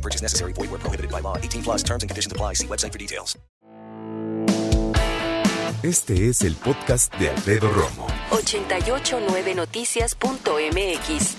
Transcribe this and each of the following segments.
No purchase necessary. Void where prohibited by law. 18 plus terms and conditions apply. See website for details. Este es el podcast de Alfredo Romo. 889noticias.mx.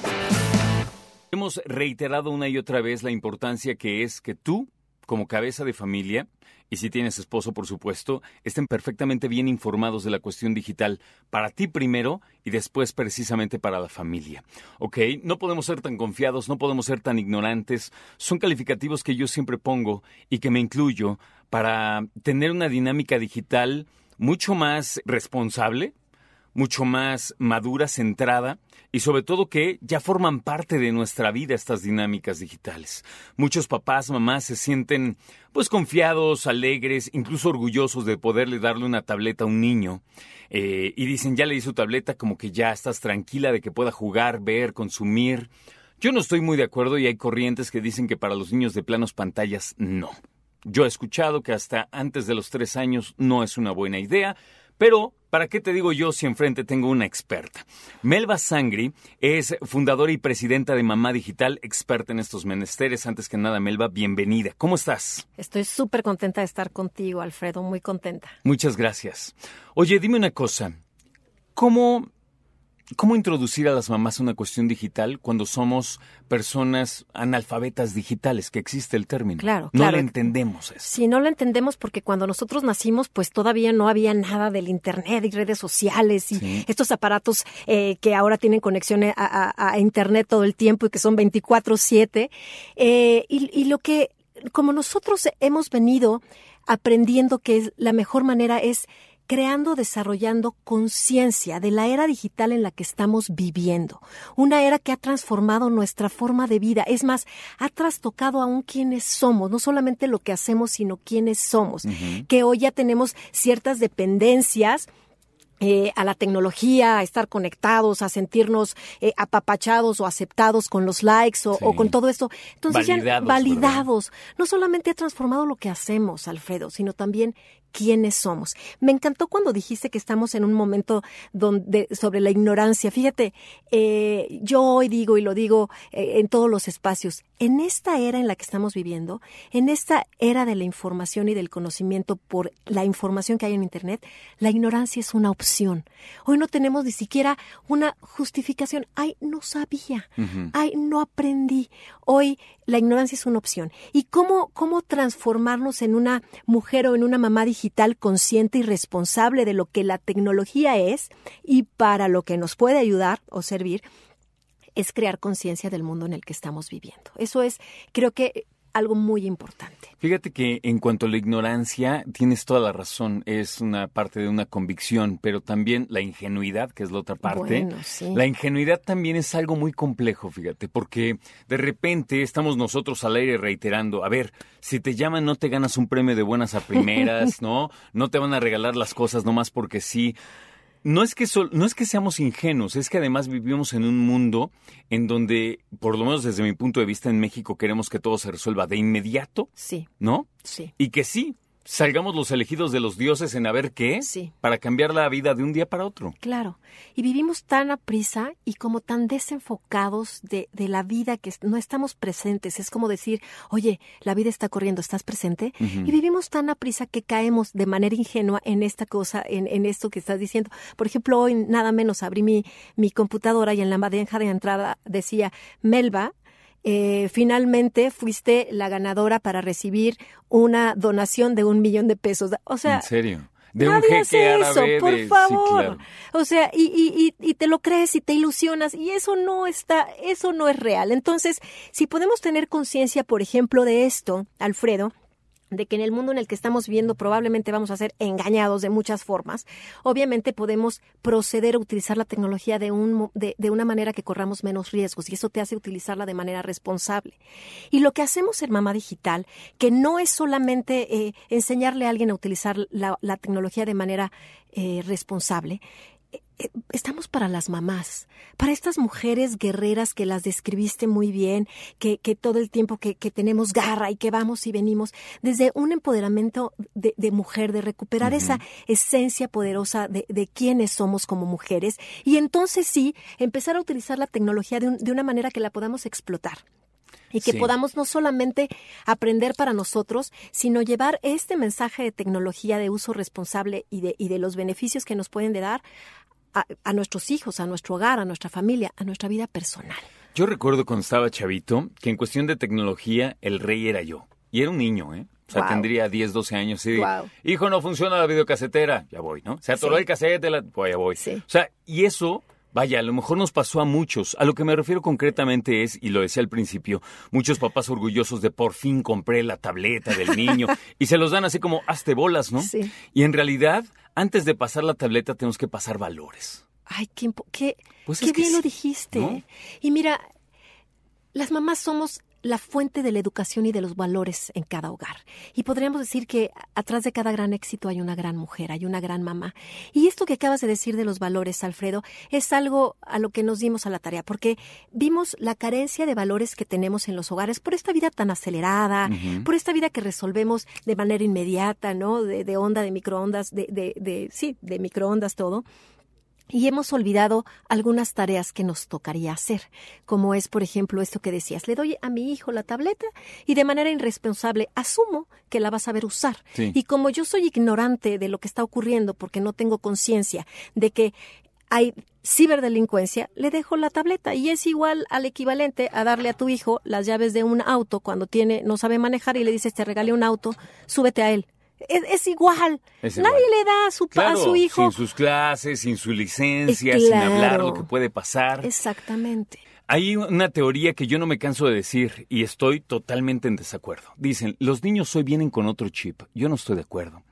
Hemos reiterado una y otra vez la importancia que es que tú, como cabeza de familia, y si tienes esposo, por supuesto, estén perfectamente bien informados de la cuestión digital, para ti primero y después precisamente para la familia. ¿Ok? No podemos ser tan confiados, no podemos ser tan ignorantes. Son calificativos que yo siempre pongo y que me incluyo para tener una dinámica digital mucho más responsable, mucho más madura, centrada y sobre todo que ya forman parte de nuestra vida estas dinámicas digitales. Muchos papás, mamás se sienten pues confiados, alegres, incluso orgullosos de poderle darle una tableta a un niño eh, y dicen ya le di su tableta como que ya estás tranquila de que pueda jugar, ver, consumir. Yo no estoy muy de acuerdo y hay corrientes que dicen que para los niños de planos pantallas no. Yo he escuchado que hasta antes de los tres años no es una buena idea, pero, ¿para qué te digo yo si enfrente tengo una experta? Melba Sangri es fundadora y presidenta de Mamá Digital, experta en estos menesteres. Antes que nada, Melba, bienvenida. ¿Cómo estás? Estoy súper contenta de estar contigo, Alfredo, muy contenta. Muchas gracias. Oye, dime una cosa. ¿Cómo, cómo introducir a las mamás a una cuestión digital cuando somos personas analfabetas digitales, que existe el término? Claro, No claro. lo entendemos eso. Si no lo entendemos porque cuando nosotros nacimos, pues todavía no había nada del Internet y redes sociales y Sí. estos aparatos eh, que ahora tienen conexión a, a- a Internet todo el tiempo y que son 24/7. Eh, y, y lo que, como nosotros hemos venido aprendiendo que es la mejor manera es creando, desarrollando conciencia de la era digital en la que estamos viviendo. Una era que ha transformado nuestra forma de vida. Es más, ha trastocado aún quiénes somos, no solamente lo que hacemos, sino quiénes somos. Que hoy ya tenemos ciertas dependencias eh, a la tecnología, a estar conectados, a sentirnos eh, apapachados o aceptados con los likes o, Sí. o con todo esto. Entonces ya Validados, validados. No solamente ha transformado lo que hacemos, Alfredo, sino también quiénes somos. Me encantó cuando dijiste que estamos en un momento donde sobre la ignorancia. Fíjate, eh, yo hoy digo y lo digo eh, en todos los espacios, en esta era en la que estamos viviendo, en esta era de la información y del conocimiento por la información que hay en Internet, la ignorancia es una opción. Hoy no tenemos ni siquiera una justificación. Ay, no sabía. Ay, no aprendí. Hoy la ignorancia es una opción. ¿Y cómo, cómo transformarnos en una mujer o en una mamá digital consciente y responsable de lo que la tecnología es y para lo que nos puede ayudar o servir? Es crear conciencia del mundo en el que estamos viviendo. Eso es, creo que, algo muy importante. Fíjate que en cuanto a la ignorancia, tienes toda la razón, es una parte de una convicción, pero también la ingenuidad, que es la otra parte. Bueno, sí. La ingenuidad también es algo muy complejo, fíjate, porque de repente estamos nosotros al aire reiterando, a ver, si te llaman no te ganas un premio de buenas a primeras, ¿no? No te van a regalar las cosas nomás porque sí. No es, que sol- no es que seamos ingenuos, es que además vivimos en un mundo en donde, por lo menos desde mi punto de vista en México, queremos que todo se resuelva de inmediato, Sí, ¿no? sí. Y que sí, salgamos los elegidos de los dioses en a ver qué, Sí. para cambiar la vida de un día para otro. Claro, y vivimos tan a prisa y como tan desenfocados de, de la vida que no estamos presentes. Es como decir, oye, la vida está corriendo, ¿estás presente? Y vivimos tan a prisa que caemos de manera ingenua en esta cosa, en, en esto que estás diciendo. Por ejemplo, hoy nada menos abrí mi, mi computadora y en la bandeja de entrada decía, Melba, eh, finalmente fuiste la ganadora para recibir una donación de un millón de pesos. O sea, en serio. De un Nadie jeque hace árabe eso, por de- sí, favor. claro. O sea, y, y, y, y te lo crees y te ilusionas y eso no está, eso no es real. Entonces, si podemos tener conciencia, por ejemplo, de esto, Alfredo, de que en el mundo en el que estamos viviendo probablemente vamos a ser engañados de muchas formas, obviamente podemos proceder a utilizar la tecnología de, un, de, de, una manera que corramos menos riesgos y eso te hace utilizarla de manera responsable. Y lo que hacemos en Mamá Digital, que no es solamente eh, enseñarle a alguien a utilizar la, tecnología de manera eh, responsable, estamos para las mamás, para estas mujeres guerreras que las describiste muy bien, que, que todo el tiempo que, que, tenemos garra y que vamos y venimos, desde un empoderamiento de, de mujer, de recuperar uh -huh. esa esencia poderosa de, de, quiénes somos como mujeres y entonces sí, empezar a utilizar la tecnología de, un, de una manera que la podamos explotar y que sí. podamos no solamente aprender para nosotros, sino llevar este mensaje de tecnología de uso responsable y de, y de los beneficios que nos pueden dar a, a, nuestros hijos, a nuestro hogar, a nuestra familia, a nuestra vida personal. Yo recuerdo cuando estaba chavito que en cuestión de tecnología el rey era yo. Y era un niño, ¿eh? O sea, wow. tendría 10, 12 años y wow. hijo, no funciona la videocasetera, ya voy, ¿no? Se atoró sí. el cassette, la... pues ya voy. Sí. O sea, y eso Vaya, a lo mejor nos pasó a muchos. A lo que me refiero concretamente es, y lo decía al principio, muchos papás orgullosos de por fin compré la tableta del niño y se los dan así como hazte bolas, ¿no? Sí. Y en realidad, antes de pasar la tableta tenemos que pasar valores. Ay, qué, qué, pues qué bien sí, lo dijiste. ¿no? Y mira, las mamás somos la fuente de la educación y de los valores en cada hogar. Y podríamos decir que atrás de cada gran éxito hay una gran mujer, hay una gran mamá. Y esto que acabas de decir de los valores, Alfredo, es algo a lo que nos dimos a la tarea, porque vimos la carencia de valores que tenemos en los hogares por esta vida tan acelerada, uh -huh. por esta vida que resolvemos de manera inmediata, ¿no? De, de onda, de microondas, de, de, de, sí, de microondas todo y hemos olvidado algunas tareas que nos tocaría hacer, como es, por ejemplo, esto que decías, le doy a mi hijo la tableta y de manera irresponsable asumo que la va a saber usar. Sí. Y como yo soy ignorante de lo que está ocurriendo porque no tengo conciencia de que hay ciberdelincuencia, le dejo la tableta y es igual al equivalente a darle a tu hijo las llaves de un auto cuando tiene no sabe manejar y le dices te regalé un auto, súbete a él es, es, igual. es, Nadie le da a su, claro, a su hijo. Sin sus clases, sin su licencia, claro. sin hablar lo que puede pasar. Exactamente. Hay una teoría que yo no me canso de decir y estoy totalmente en desacuerdo. Dicen, los niños hoy vienen con otro chip. Yo no estoy de acuerdo.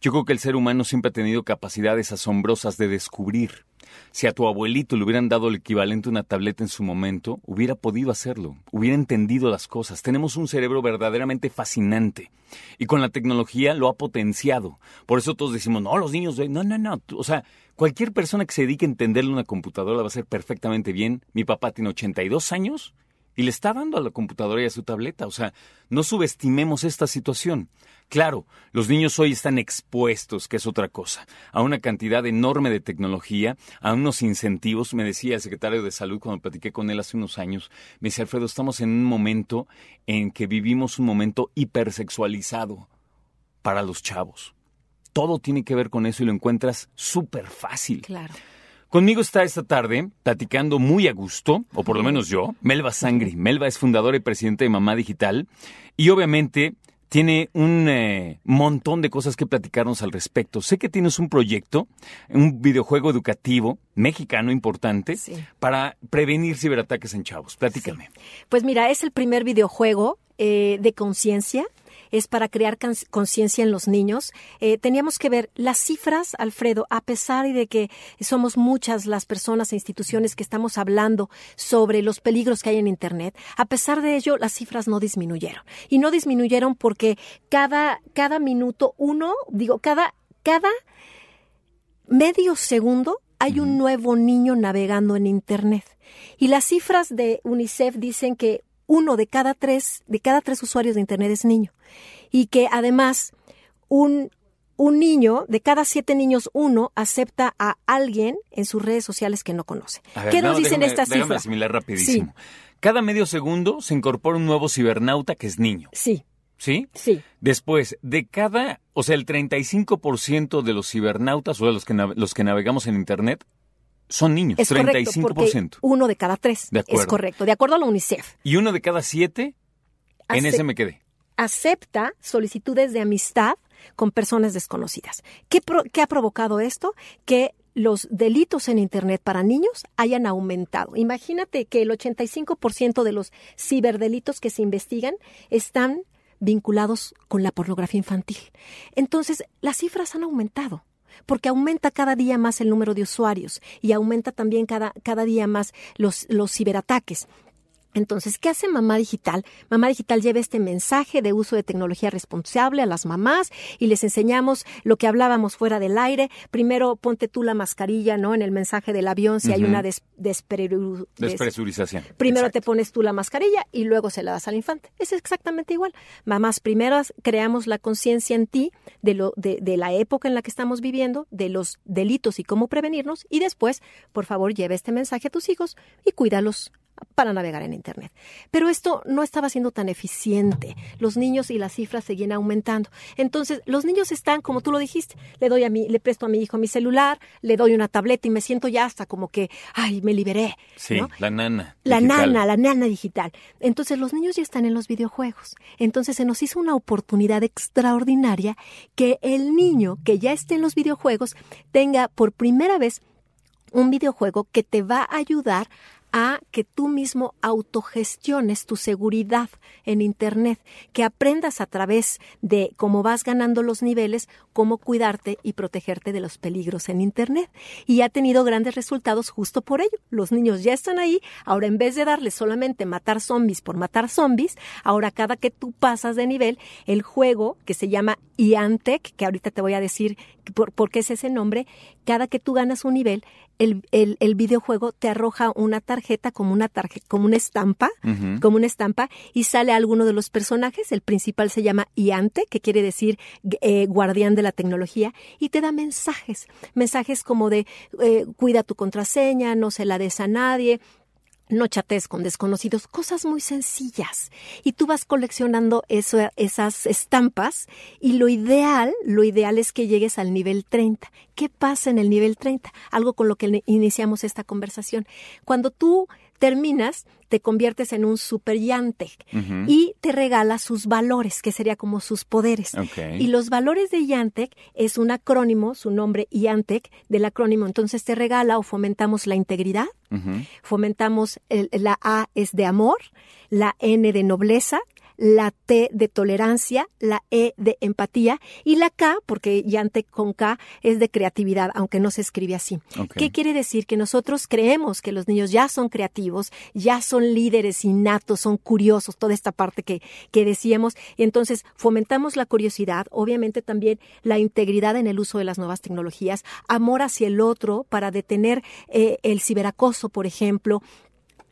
Yo creo que el ser humano siempre ha tenido capacidades asombrosas de descubrir. Si a tu abuelito le hubieran dado el equivalente a una tableta en su momento, hubiera podido hacerlo, hubiera entendido las cosas. Tenemos un cerebro verdaderamente fascinante y con la tecnología lo ha potenciado. Por eso todos decimos, no, los niños, no, no, no. O sea, cualquier persona que se dedique a entenderle una computadora va a hacer perfectamente bien. Mi papá tiene 82 años y le está dando a la computadora y a su tableta. O sea, no subestimemos esta situación. Claro, los niños hoy están expuestos, que es otra cosa, a una cantidad enorme de tecnología, a unos incentivos. Me decía el secretario de Salud cuando platiqué con él hace unos años, me decía, Alfredo, estamos en un momento en que vivimos un momento hipersexualizado para los chavos. Todo tiene que ver con eso y lo encuentras súper fácil. Claro. Conmigo está esta tarde, platicando muy a gusto, o por lo menos yo, Melba Sangri. Melba es fundadora y presidente de Mamá Digital y obviamente tiene un eh, montón de cosas que platicarnos al respecto. Sé que tienes un proyecto, un videojuego educativo mexicano importante sí. para prevenir ciberataques en chavos. Platícame. Sí. Pues mira, es el primer videojuego eh, de conciencia es para crear conciencia en los niños. Eh, teníamos que ver las cifras, Alfredo, a pesar de que somos muchas las personas e instituciones que estamos hablando sobre los peligros que hay en Internet, a pesar de ello, las cifras no disminuyeron. Y no disminuyeron porque cada, cada minuto uno, digo, cada, cada medio segundo hay un nuevo niño navegando en Internet. Y las cifras de UNICEF dicen que uno de cada tres, de cada tres usuarios de Internet es niño. Y que además un, un niño, de cada siete niños, uno acepta a alguien en sus redes sociales que no conoce. Ver, ¿Qué no, nos dicen déjame, estas déjame cifras? asimilar rapidísimo. Sí. Cada medio segundo se incorpora un nuevo cibernauta que es niño. Sí. ¿Sí? Sí. Después, de cada, o sea, el 35% de los cibernautas, o de los que, los que navegamos en Internet, son niños, es 35%. Correcto, uno de cada tres. De acuerdo. Es correcto, de acuerdo a la UNICEF. Y uno de cada siete, en ese me quedé. Acepta solicitudes de amistad con personas desconocidas. ¿Qué, pro, ¿Qué, ha provocado esto? Que los delitos en Internet para niños hayan aumentado. Imagínate que el 85% de los ciberdelitos que se investigan están vinculados con la pornografía infantil. Entonces, las cifras han aumentado porque aumenta cada día más el número de usuarios y aumenta también cada, cada día más los, los ciberataques. Entonces, ¿qué hace Mamá Digital? Mamá Digital lleva este mensaje de uso de tecnología responsable a las mamás y les enseñamos lo que hablábamos fuera del aire. Primero, ponte tú la mascarilla, ¿no? En el mensaje del avión, si hay una despresurización. Primero te pones tú la mascarilla y luego se la das al infante. Es exactamente igual. Mamás, primeras creamos la conciencia en ti de, lo, de, de la época en la que estamos viviendo, de los delitos y cómo prevenirnos. Y después, por favor, lleva este mensaje a tus hijos y cuídalos para navegar en Internet. Pero esto no estaba siendo tan eficiente. Los niños y las cifras seguían aumentando. Entonces, los niños están, como tú lo dijiste, le doy a mí, le presto a mi hijo mi celular, le doy una tableta y me siento ya hasta como que, ay, me liberé. Sí, la nana. La nana, la nana digital. Entonces, los niños ya están en los videojuegos. Entonces, se nos hizo una oportunidad extraordinaria que el niño que ya esté en los videojuegos tenga por primera vez un videojuego que te va a ayudar a que tú mismo autogestiones tu seguridad en Internet, que aprendas a través de cómo vas ganando los niveles, cómo cuidarte y protegerte de los peligros en Internet. Y ha tenido grandes resultados justo por ello. Los niños ya están ahí, ahora en vez de darles solamente matar zombies por matar zombies, ahora cada que tú pasas de nivel, el juego que se llama Iantec, que ahorita te voy a decir por, por qué es ese nombre, cada que tú ganas un nivel, el, el, el, videojuego te arroja una tarjeta como una tarjeta, como una estampa, como una estampa, y sale alguno de los personajes. El principal se llama Iante, que quiere decir eh, guardián de la tecnología, y te da mensajes, mensajes como de eh, cuida tu contraseña, no se la des a nadie, no chates con desconocidos, cosas muy sencillas. Y tú vas coleccionando eso, esas estampas y lo ideal, lo ideal es que llegues al nivel 30. ¿Qué pasa en el nivel 30? Algo con lo que iniciamos esta conversación. Cuando tú terminas, te conviertes en un super Yantec y te regala sus valores, que sería como sus poderes. Y los valores de Yantec es un acrónimo, su nombre Yantec, del acrónimo. Entonces te regala o fomentamos la integridad, fomentamos la A es de amor, la N de nobleza, la T de tolerancia, la E de empatía y la K, porque Yante con K es de creatividad, aunque no se escribe así. ¿Qué quiere decir? Que nosotros creemos que los niños ya son creativos, ya son líderes innatos, son curiosos, toda esta parte que, que decíamos, entonces fomentamos la curiosidad, obviamente también la integridad en el uso de las nuevas tecnologías, amor hacia el otro para detener eh, el ciberacoso, por ejemplo,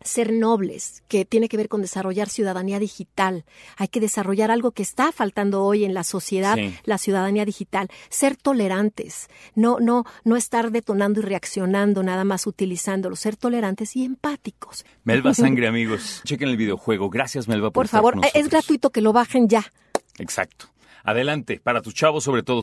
ser nobles, que tiene que ver con desarrollar ciudadanía digital. Hay que desarrollar algo que está faltando hoy en la sociedad, la ciudadanía digital. Ser tolerantes, no, no, no estar detonando y reaccionando, nada más utilizándolo. Ser tolerantes y empáticos. Melba Sangre, amigos. Chequen el videojuego. Gracias, Melba, por, por favor. es gratuito que lo bajen ya. Exacto. Adelante, para tus chavos sobre todo.